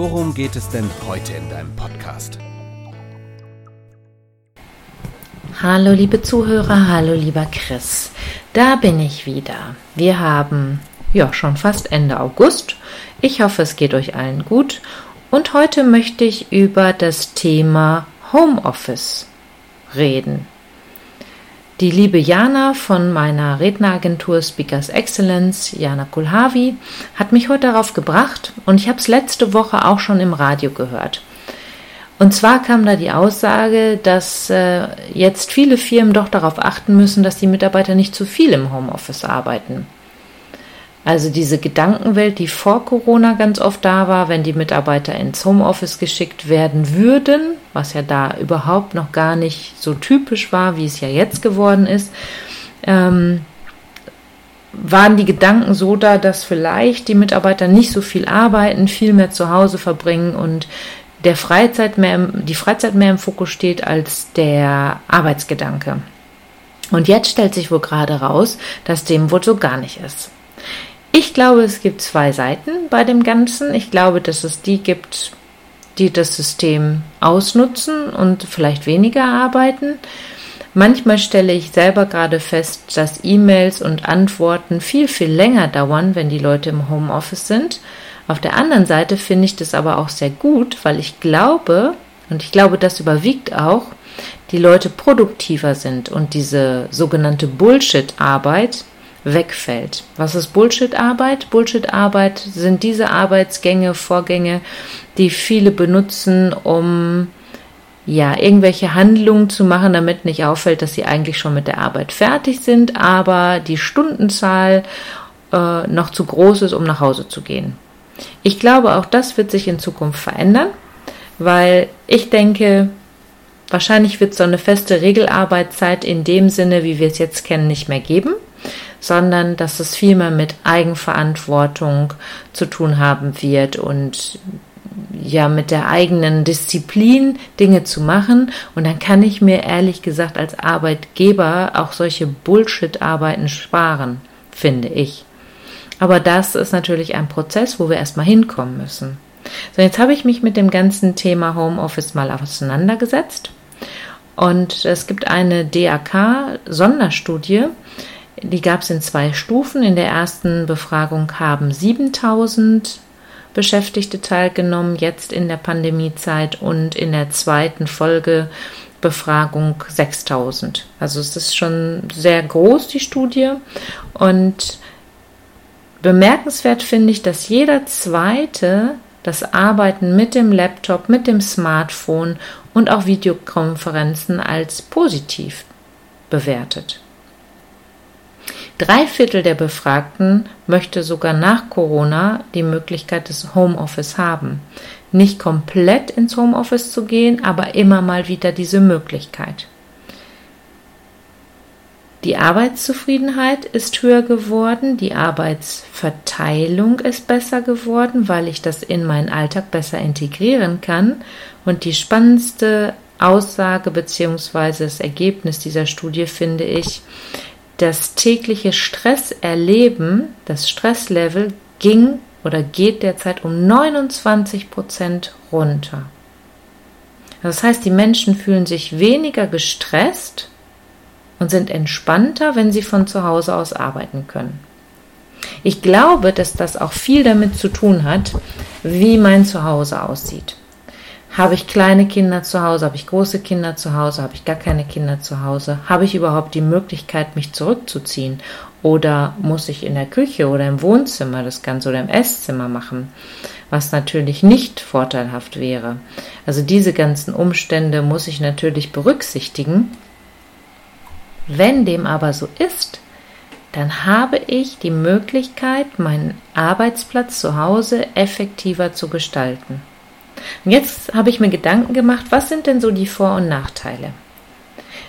worum geht es denn heute in deinem Podcast? Hallo liebe Zuhörer, hallo lieber Chris. Da bin ich wieder. Wir haben ja schon fast Ende August. Ich hoffe, es geht euch allen gut. Und heute möchte ich über das Thema Homeoffice reden. Die liebe Jana von meiner Redneragentur Speakers Excellence, Jana Kulhavi, hat mich heute darauf gebracht und ich habe es letzte Woche auch schon im Radio gehört. Und zwar kam da die Aussage, dass äh, jetzt viele Firmen doch darauf achten müssen, dass die Mitarbeiter nicht zu viel im Homeoffice arbeiten. Also diese Gedankenwelt, die vor Corona ganz oft da war, wenn die Mitarbeiter ins Homeoffice geschickt werden würden, was ja da überhaupt noch gar nicht so typisch war, wie es ja jetzt geworden ist, ähm, waren die Gedanken so da, dass vielleicht die Mitarbeiter nicht so viel arbeiten, viel mehr zu Hause verbringen und der Freizeit mehr, die Freizeit mehr im Fokus steht als der Arbeitsgedanke. Und jetzt stellt sich wohl gerade raus, dass dem wohl so gar nicht ist. Ich glaube, es gibt zwei Seiten bei dem Ganzen. Ich glaube, dass es die gibt, die das System ausnutzen und vielleicht weniger arbeiten. Manchmal stelle ich selber gerade fest, dass E-Mails und Antworten viel, viel länger dauern, wenn die Leute im Homeoffice sind. Auf der anderen Seite finde ich das aber auch sehr gut, weil ich glaube, und ich glaube, das überwiegt auch, die Leute produktiver sind und diese sogenannte Bullshit-Arbeit wegfällt. Was ist Bullshit-Arbeit? Bullshit-Arbeit sind diese Arbeitsgänge, Vorgänge, die viele benutzen, um ja, irgendwelche Handlungen zu machen, damit nicht auffällt, dass sie eigentlich schon mit der Arbeit fertig sind, aber die Stundenzahl äh, noch zu groß ist, um nach Hause zu gehen. Ich glaube, auch das wird sich in Zukunft verändern, weil ich denke, wahrscheinlich wird so eine feste Regelarbeitszeit in dem Sinne, wie wir es jetzt kennen, nicht mehr geben, sondern dass es viel mehr mit Eigenverantwortung zu tun haben wird und ja mit der eigenen Disziplin Dinge zu machen und dann kann ich mir ehrlich gesagt als Arbeitgeber auch solche Bullshit-Arbeiten sparen, finde ich. Aber das ist natürlich ein Prozess, wo wir erstmal hinkommen müssen. So, jetzt habe ich mich mit dem ganzen Thema Homeoffice mal auseinandergesetzt. Und es gibt eine DAK-Sonderstudie, die gab es in zwei Stufen. In der ersten Befragung haben 7000 Beschäftigte teilgenommen, jetzt in der Pandemiezeit und in der zweiten Folge Befragung 6000. Also es ist schon sehr groß, die Studie. Und Bemerkenswert finde ich, dass jeder zweite das Arbeiten mit dem Laptop, mit dem Smartphone und auch Videokonferenzen als positiv bewertet. Drei Viertel der Befragten möchte sogar nach Corona die Möglichkeit des Homeoffice haben. Nicht komplett ins Homeoffice zu gehen, aber immer mal wieder diese Möglichkeit. Die Arbeitszufriedenheit ist höher geworden, die Arbeitsverteilung ist besser geworden, weil ich das in meinen Alltag besser integrieren kann. Und die spannendste Aussage bzw. das Ergebnis dieser Studie finde ich, das tägliche Stresserleben, das Stresslevel ging oder geht derzeit um 29 Prozent runter. Das heißt, die Menschen fühlen sich weniger gestresst und sind entspannter, wenn sie von zu Hause aus arbeiten können. Ich glaube, dass das auch viel damit zu tun hat, wie mein Zuhause aussieht. Habe ich kleine Kinder zu Hause? Habe ich große Kinder zu Hause? Habe ich gar keine Kinder zu Hause? Habe ich überhaupt die Möglichkeit, mich zurückzuziehen? Oder muss ich in der Küche oder im Wohnzimmer das Ganze oder im Esszimmer machen? Was natürlich nicht vorteilhaft wäre. Also diese ganzen Umstände muss ich natürlich berücksichtigen, wenn dem aber so ist, dann habe ich die Möglichkeit, meinen Arbeitsplatz zu Hause effektiver zu gestalten. Und jetzt habe ich mir Gedanken gemacht, was sind denn so die Vor- und Nachteile?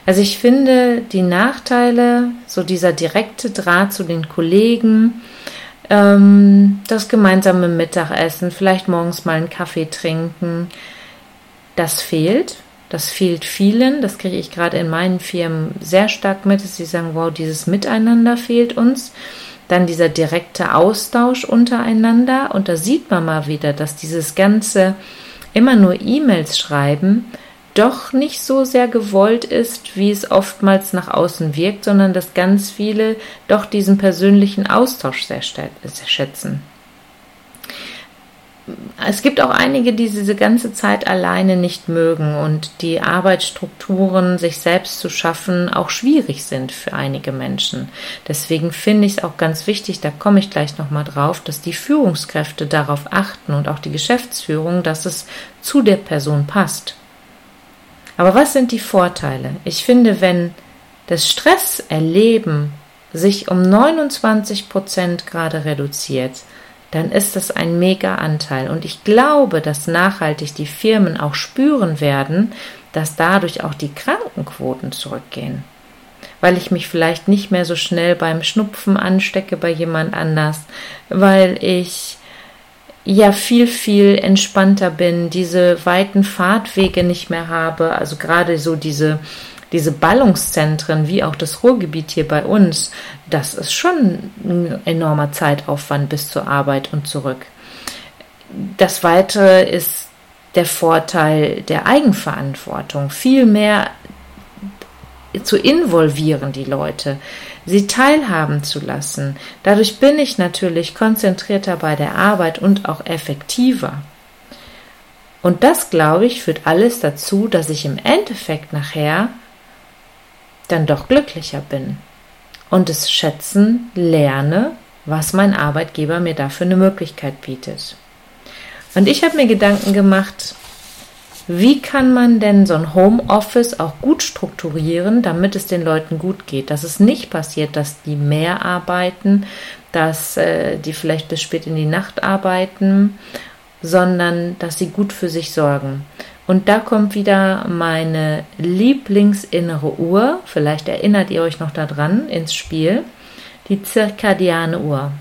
Also ich finde die Nachteile, so dieser direkte Draht zu den Kollegen, ähm, das gemeinsame Mittagessen, vielleicht morgens mal einen Kaffee trinken, das fehlt. Das fehlt vielen. Das kriege ich gerade in meinen Firmen sehr stark mit, dass sie sagen, wow, dieses Miteinander fehlt uns. Dann dieser direkte Austausch untereinander. Und da sieht man mal wieder, dass dieses ganze immer nur E-Mails schreiben doch nicht so sehr gewollt ist, wie es oftmals nach außen wirkt, sondern dass ganz viele doch diesen persönlichen Austausch sehr, schätzen. Es gibt auch einige, die diese ganze Zeit alleine nicht mögen und die Arbeitsstrukturen, sich selbst zu schaffen, auch schwierig sind für einige Menschen. Deswegen finde ich es auch ganz wichtig, da komme ich gleich nochmal drauf, dass die Führungskräfte darauf achten und auch die Geschäftsführung, dass es zu der Person passt. Aber was sind die Vorteile? Ich finde, wenn das Stresserleben sich um 29 Prozent gerade reduziert, dann ist das ein mega Anteil. Und ich glaube, dass nachhaltig die Firmen auch spüren werden, dass dadurch auch die Krankenquoten zurückgehen. Weil ich mich vielleicht nicht mehr so schnell beim Schnupfen anstecke bei jemand anders, weil ich ja viel, viel entspannter bin, diese weiten Fahrtwege nicht mehr habe, also gerade so diese, diese Ballungszentren wie auch das Ruhrgebiet hier bei uns, das ist schon ein enormer Zeitaufwand bis zur Arbeit und zurück. Das Weitere ist der Vorteil der Eigenverantwortung, viel mehr zu involvieren, die Leute sie teilhaben zu lassen. Dadurch bin ich natürlich konzentrierter bei der Arbeit und auch effektiver. Und das, glaube ich, führt alles dazu, dass ich im Endeffekt nachher dann doch glücklicher bin und es schätzen lerne, was mein Arbeitgeber mir dafür eine Möglichkeit bietet. Und ich habe mir Gedanken gemacht, wie kann man denn so ein Homeoffice auch gut strukturieren, damit es den Leuten gut geht? Dass es nicht passiert, dass die mehr arbeiten, dass äh, die vielleicht bis spät in die Nacht arbeiten, sondern dass sie gut für sich sorgen. Und da kommt wieder meine Lieblingsinnere Uhr, vielleicht erinnert ihr euch noch daran, ins Spiel, die zirkadiane Uhr.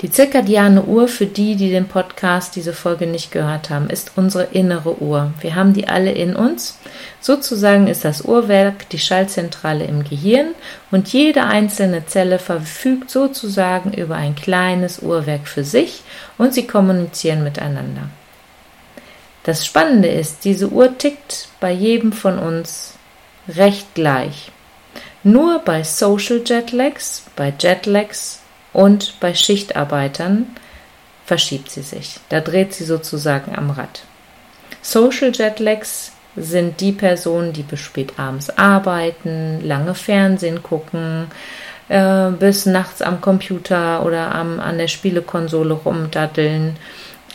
Die zirkadiane Uhr, für die, die den Podcast, diese Folge nicht gehört haben, ist unsere innere Uhr. Wir haben die alle in uns. Sozusagen ist das Uhrwerk die Schaltzentrale im Gehirn und jede einzelne Zelle verfügt sozusagen über ein kleines Uhrwerk für sich und sie kommunizieren miteinander. Das Spannende ist, diese Uhr tickt bei jedem von uns recht gleich. Nur bei Social Jetlags, bei Jetlags und bei Schichtarbeitern verschiebt sie sich. Da dreht sie sozusagen am Rad. Social Jetlags sind die Personen, die bis spät abends arbeiten, lange Fernsehen gucken, äh, bis nachts am Computer oder am, an der Spielekonsole rumdaddeln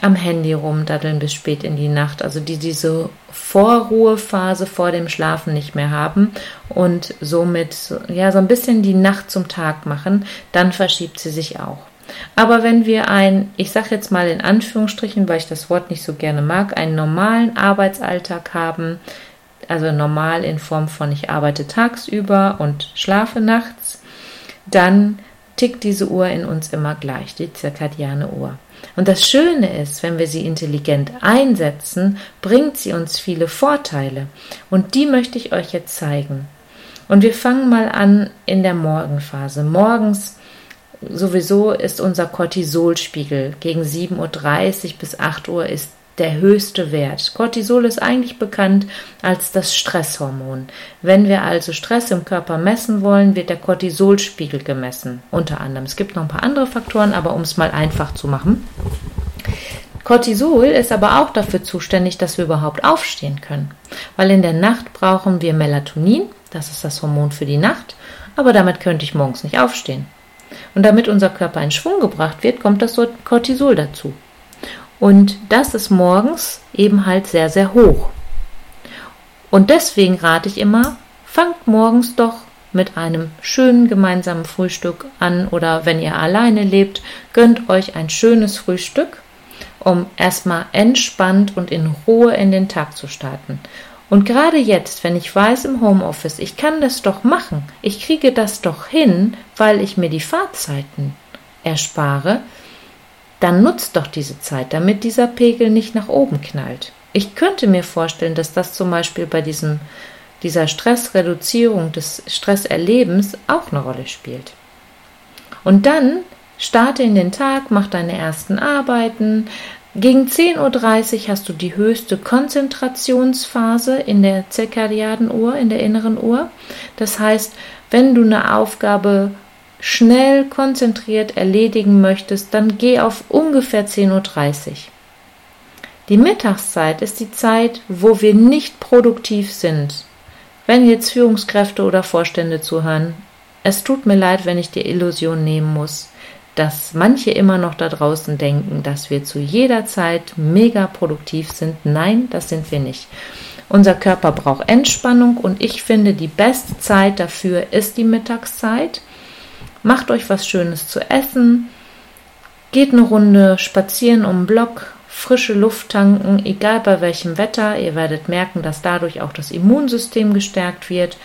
am Handy rumdaddeln bis spät in die Nacht, also die diese Vorruhephase vor dem Schlafen nicht mehr haben und somit ja so ein bisschen die Nacht zum Tag machen, dann verschiebt sie sich auch. Aber wenn wir ein, ich sage jetzt mal in Anführungsstrichen, weil ich das Wort nicht so gerne mag, einen normalen Arbeitsalltag haben, also normal in Form von ich arbeite tagsüber und schlafe nachts, dann tickt diese Uhr in uns immer gleich, die zirkadiane Uhr. Und das Schöne ist, wenn wir sie intelligent einsetzen, bringt sie uns viele Vorteile. Und die möchte ich euch jetzt zeigen. Und wir fangen mal an in der Morgenphase. Morgens sowieso ist unser Cortisolspiegel gegen 7.30 Uhr bis 8 Uhr ist der höchste Wert. Cortisol ist eigentlich bekannt als das Stresshormon. Wenn wir also Stress im Körper messen wollen, wird der Cortisolspiegel gemessen, unter anderem. Es gibt noch ein paar andere Faktoren, aber um es mal einfach zu machen. Cortisol ist aber auch dafür zuständig, dass wir überhaupt aufstehen können, weil in der Nacht brauchen wir Melatonin, das ist das Hormon für die Nacht, aber damit könnte ich morgens nicht aufstehen. Und damit unser Körper in Schwung gebracht wird, kommt das Cortisol dazu. Und das ist morgens eben halt sehr, sehr hoch. Und deswegen rate ich immer, fangt morgens doch mit einem schönen gemeinsamen Frühstück an oder wenn ihr alleine lebt, gönnt euch ein schönes Frühstück um erstmal entspannt und in Ruhe in den Tag zu starten. Und gerade jetzt, wenn ich weiß im Homeoffice, ich kann das doch machen, ich kriege das doch hin, weil ich mir die Fahrzeiten erspare, dann nutzt doch diese Zeit, damit dieser Pegel nicht nach oben knallt. Ich könnte mir vorstellen, dass das zum Beispiel bei diesem, dieser Stressreduzierung des Stresserlebens auch eine Rolle spielt. Und dann starte in den Tag, mach deine ersten Arbeiten. Gegen 10.30 Uhr hast du die höchste Konzentrationsphase in der zirkadianen in der inneren Uhr. Das heißt, wenn du eine Aufgabe schnell konzentriert erledigen möchtest, dann geh auf ungefähr 10.30 Uhr. Die Mittagszeit ist die Zeit, wo wir nicht produktiv sind. Wenn jetzt Führungskräfte oder Vorstände zuhören, es tut mir leid, wenn ich die Illusion nehmen muss, dass manche immer noch da draußen denken, dass wir zu jeder Zeit mega produktiv sind. Nein, das sind wir nicht. Unser Körper braucht Entspannung und ich finde, die beste Zeit dafür ist die Mittagszeit. Macht euch was Schönes zu essen, geht eine Runde spazieren um den Block, frische Luft tanken, egal bei welchem Wetter. Ihr werdet merken, dass dadurch auch das Immunsystem gestärkt wird.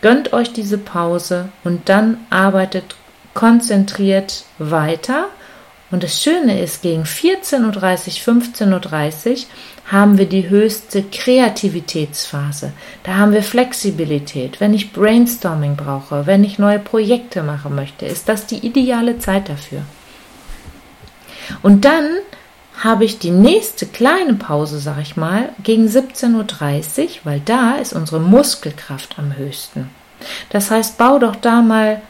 Gönnt euch diese Pause und dann arbeitet konzentriert weiter. Und das Schöne ist, gegen 14.30 Uhr, 15.30 Uhr haben wir die höchste Kreativitätsphase. Da haben wir Flexibilität. Wenn ich Brainstorming brauche, wenn ich neue Projekte machen möchte, ist das die ideale Zeit dafür. Und dann habe ich die nächste kleine Pause, sag ich mal, gegen 17.30 Uhr, weil da ist unsere Muskelkraft am höchsten. Das heißt, bau doch da mal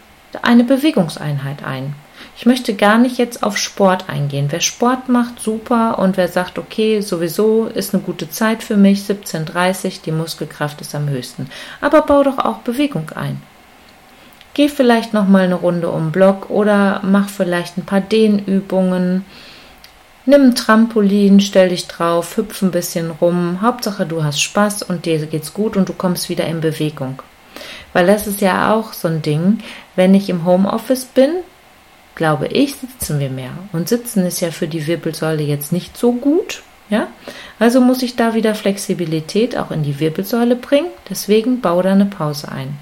eine Bewegungseinheit ein. Ich möchte gar nicht jetzt auf Sport eingehen. Wer Sport macht, super. Und wer sagt, okay, sowieso ist eine gute Zeit für mich, 17.30 die Muskelkraft ist am höchsten. Aber bau doch auch Bewegung ein. Geh vielleicht noch mal eine Runde um Block oder mach vielleicht ein paar Dehnübungen. Nimm ein Trampolin, stell dich drauf, hüpf ein bisschen rum. Hauptsache, du hast Spaß und dir geht's gut und du kommst wieder in Bewegung. Weil das ist ja auch so ein Ding, wenn ich im Homeoffice bin, glaube ich, sitzen wir mehr. Und sitzen ist ja für die Wirbelsäule jetzt nicht so gut. Ja? Also muss ich da wieder Flexibilität auch in die Wirbelsäule bringen. Deswegen baue da eine Pause ein.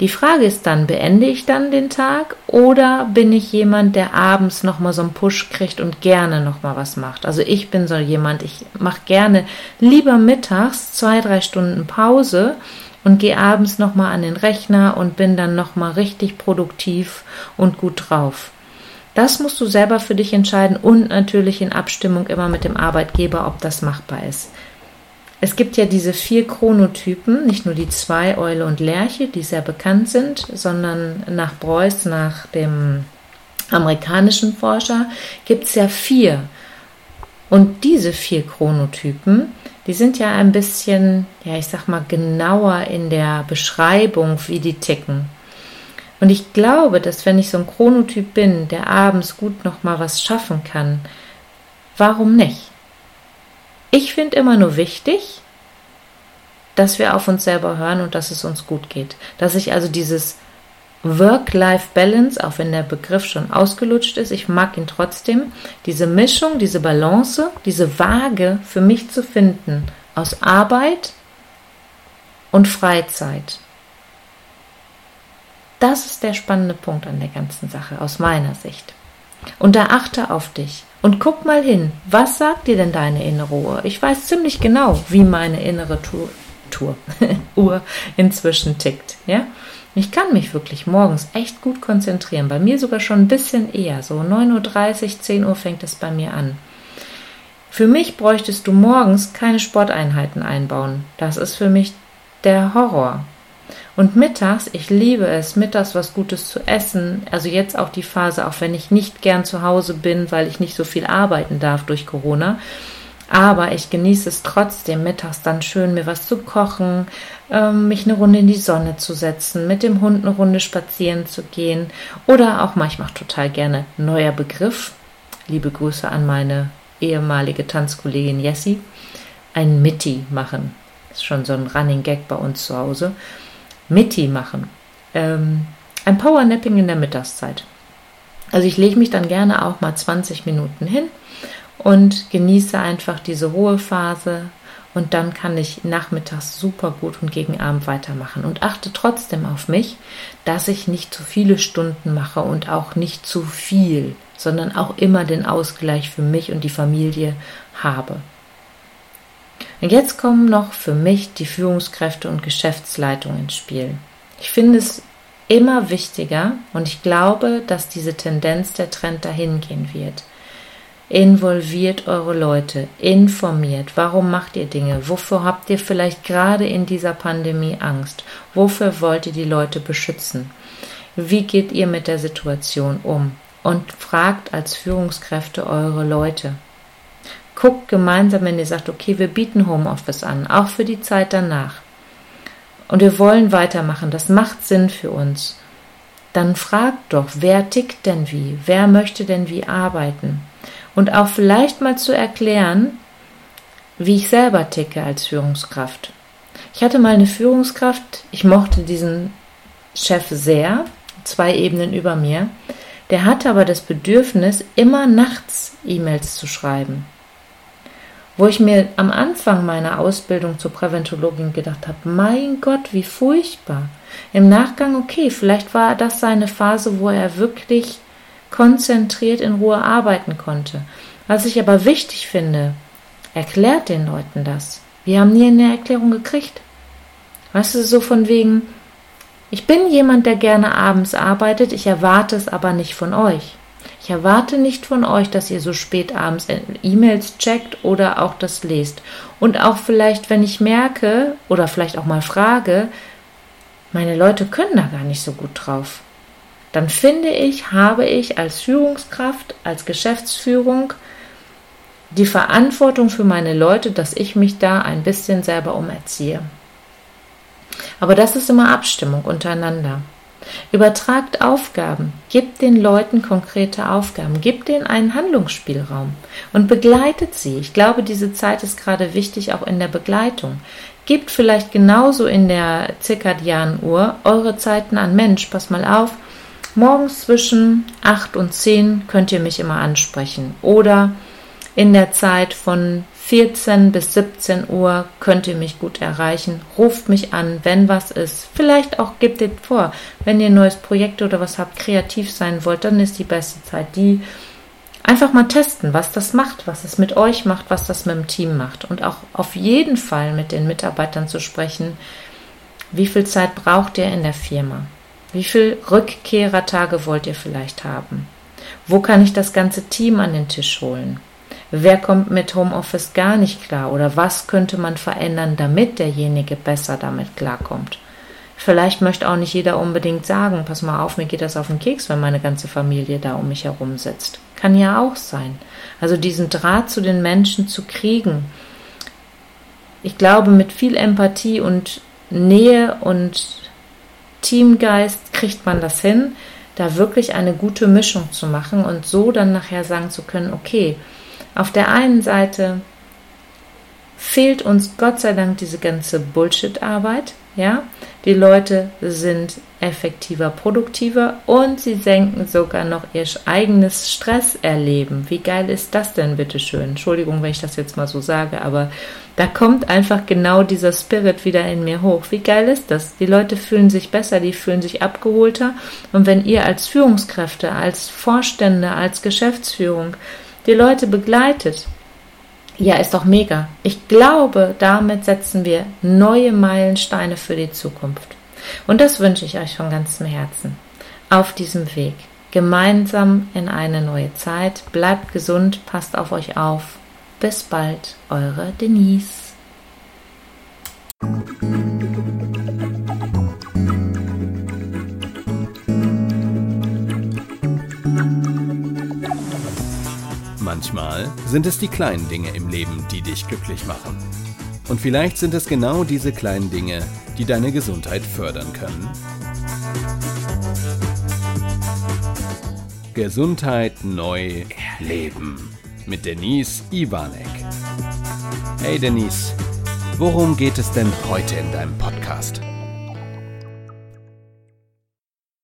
Die Frage ist dann, beende ich dann den Tag oder bin ich jemand, der abends nochmal so einen Push kriegt und gerne nochmal was macht? Also ich bin so jemand, ich mache gerne lieber mittags zwei, drei Stunden Pause und gehe abends nochmal an den Rechner und bin dann nochmal richtig produktiv und gut drauf. Das musst du selber für dich entscheiden und natürlich in Abstimmung immer mit dem Arbeitgeber, ob das machbar ist. Es gibt ja diese vier Chronotypen, nicht nur die zwei, Eule und Lerche, die sehr bekannt sind, sondern nach Beuys, nach dem amerikanischen Forscher, gibt es ja vier. Und diese vier Chronotypen, die sind ja ein bisschen, ja, ich sag mal, genauer in der Beschreibung, wie die ticken. Und ich glaube, dass wenn ich so ein Chronotyp bin, der abends gut noch mal was schaffen kann, warum nicht? Ich finde immer nur wichtig, dass wir auf uns selber hören und dass es uns gut geht. Dass ich also dieses Work-Life-Balance, auch wenn der Begriff schon ausgelutscht ist, ich mag ihn trotzdem, diese Mischung, diese Balance, diese Waage für mich zu finden aus Arbeit und Freizeit. Das ist der spannende Punkt an der ganzen Sache aus meiner Sicht. Und da achte auf dich. Und guck mal hin, was sagt dir denn deine innere Uhr? Ich weiß ziemlich genau, wie meine innere Tour, Tour, Uhr inzwischen tickt. Ja? Ich kann mich wirklich morgens echt gut konzentrieren. Bei mir sogar schon ein bisschen eher. So 9.30 Uhr, 10 Uhr fängt es bei mir an. Für mich bräuchtest du morgens keine Sporteinheiten einbauen. Das ist für mich der Horror. Und mittags, ich liebe es, mittags was Gutes zu essen. Also jetzt auch die Phase, auch wenn ich nicht gern zu Hause bin, weil ich nicht so viel arbeiten darf durch Corona. Aber ich genieße es trotzdem, mittags dann schön mir was zu kochen, ähm, mich eine Runde in die Sonne zu setzen, mit dem Hund eine Runde spazieren zu gehen oder auch manchmal total gerne neuer Begriff. Liebe Grüße an meine ehemalige Tanzkollegin Jessie. Ein Mitti machen. Das ist schon so ein Running Gag bei uns zu Hause. Mitti machen. Ähm, ein Powernapping in der Mittagszeit. Also ich lege mich dann gerne auch mal 20 Minuten hin und genieße einfach diese Ruhephase und dann kann ich nachmittags super gut und gegen Abend weitermachen und achte trotzdem auf mich, dass ich nicht zu viele Stunden mache und auch nicht zu viel, sondern auch immer den Ausgleich für mich und die Familie habe. Und jetzt kommen noch für mich die Führungskräfte und Geschäftsleitung ins Spiel. Ich finde es immer wichtiger und ich glaube, dass diese Tendenz der Trend dahin gehen wird. Involviert eure Leute, informiert, warum macht ihr Dinge, wofür habt ihr vielleicht gerade in dieser Pandemie Angst, wofür wollt ihr die Leute beschützen, wie geht ihr mit der Situation um und fragt als Führungskräfte eure Leute. Guckt gemeinsam, wenn ihr sagt, okay, wir bieten Homeoffice an, auch für die Zeit danach. Und wir wollen weitermachen, das macht Sinn für uns. Dann fragt doch, wer tickt denn wie, wer möchte denn wie arbeiten. Und auch vielleicht mal zu erklären, wie ich selber ticke als Führungskraft. Ich hatte mal eine Führungskraft, ich mochte diesen Chef sehr, zwei Ebenen über mir. Der hatte aber das Bedürfnis, immer nachts E-Mails zu schreiben wo ich mir am Anfang meiner Ausbildung zur Präventologin gedacht habe, mein Gott, wie furchtbar. Im Nachgang, okay, vielleicht war das seine Phase, wo er wirklich konzentriert in Ruhe arbeiten konnte. Was ich aber wichtig finde, erklärt den Leuten das. Wir haben nie eine Erklärung gekriegt. Weißt du, so von wegen, ich bin jemand, der gerne abends arbeitet, ich erwarte es aber nicht von euch. Ich erwarte nicht von euch, dass ihr so spät abends E-Mails checkt oder auch das lest. Und auch vielleicht, wenn ich merke oder vielleicht auch mal frage, meine Leute können da gar nicht so gut drauf. Dann finde ich, habe ich als Führungskraft, als Geschäftsführung die Verantwortung für meine Leute, dass ich mich da ein bisschen selber umerziehe. Aber das ist immer Abstimmung untereinander. Übertragt Aufgaben, gebt den Leuten konkrete Aufgaben, gebt ihnen einen Handlungsspielraum und begleitet sie. Ich glaube, diese Zeit ist gerade wichtig, auch in der Begleitung. Gebt vielleicht genauso in der zirkadianen Uhr eure Zeiten an. Mensch, pass mal auf, morgens zwischen 8 und 10 könnt ihr mich immer ansprechen. Oder in der Zeit von 14 bis 17 Uhr könnt ihr mich gut erreichen. Ruft mich an, wenn was ist. Vielleicht auch gebt ihr vor, wenn ihr ein neues Projekt oder was habt, kreativ sein wollt, dann ist die beste Zeit die. Einfach mal testen, was das macht, was es mit euch macht, was das mit dem Team macht. Und auch auf jeden Fall mit den Mitarbeitern zu sprechen, wie viel Zeit braucht ihr in der Firma? Wie viel Rückkehrertage wollt ihr vielleicht haben? Wo kann ich das ganze Team an den Tisch holen? Wer kommt mit Homeoffice gar nicht klar oder was könnte man verändern, damit derjenige besser damit klarkommt? Vielleicht möchte auch nicht jeder unbedingt sagen, pass mal auf, mir geht das auf den Keks, wenn meine ganze Familie da um mich herum sitzt. Kann ja auch sein. Also diesen Draht zu den Menschen zu kriegen. Ich glaube, mit viel Empathie und Nähe und Teamgeist kriegt man das hin, da wirklich eine gute Mischung zu machen und so dann nachher sagen zu können, okay, auf der einen Seite fehlt uns Gott sei Dank diese ganze Bullshit-Arbeit. Ja, die Leute sind effektiver, produktiver und sie senken sogar noch ihr eigenes Stresserleben. Wie geil ist das denn, bitteschön? Entschuldigung, wenn ich das jetzt mal so sage, aber da kommt einfach genau dieser Spirit wieder in mir hoch. Wie geil ist das? Die Leute fühlen sich besser, die fühlen sich abgeholter. Und wenn ihr als Führungskräfte, als Vorstände, als Geschäftsführung die Leute begleitet, ja, ist doch mega. Ich glaube, damit setzen wir neue Meilensteine für die Zukunft. Und das wünsche ich euch von ganzem Herzen. Auf diesem Weg. Gemeinsam in eine neue Zeit. Bleibt gesund, passt auf euch auf. Bis bald, eure Denise. Manchmal sind es die kleinen Dinge im Leben, die dich glücklich machen. Und vielleicht sind es genau diese kleinen Dinge, die deine Gesundheit fördern können. Gesundheit neu erleben mit Denise Iwanek. Hey Denise, worum geht es denn heute in deinem Podcast?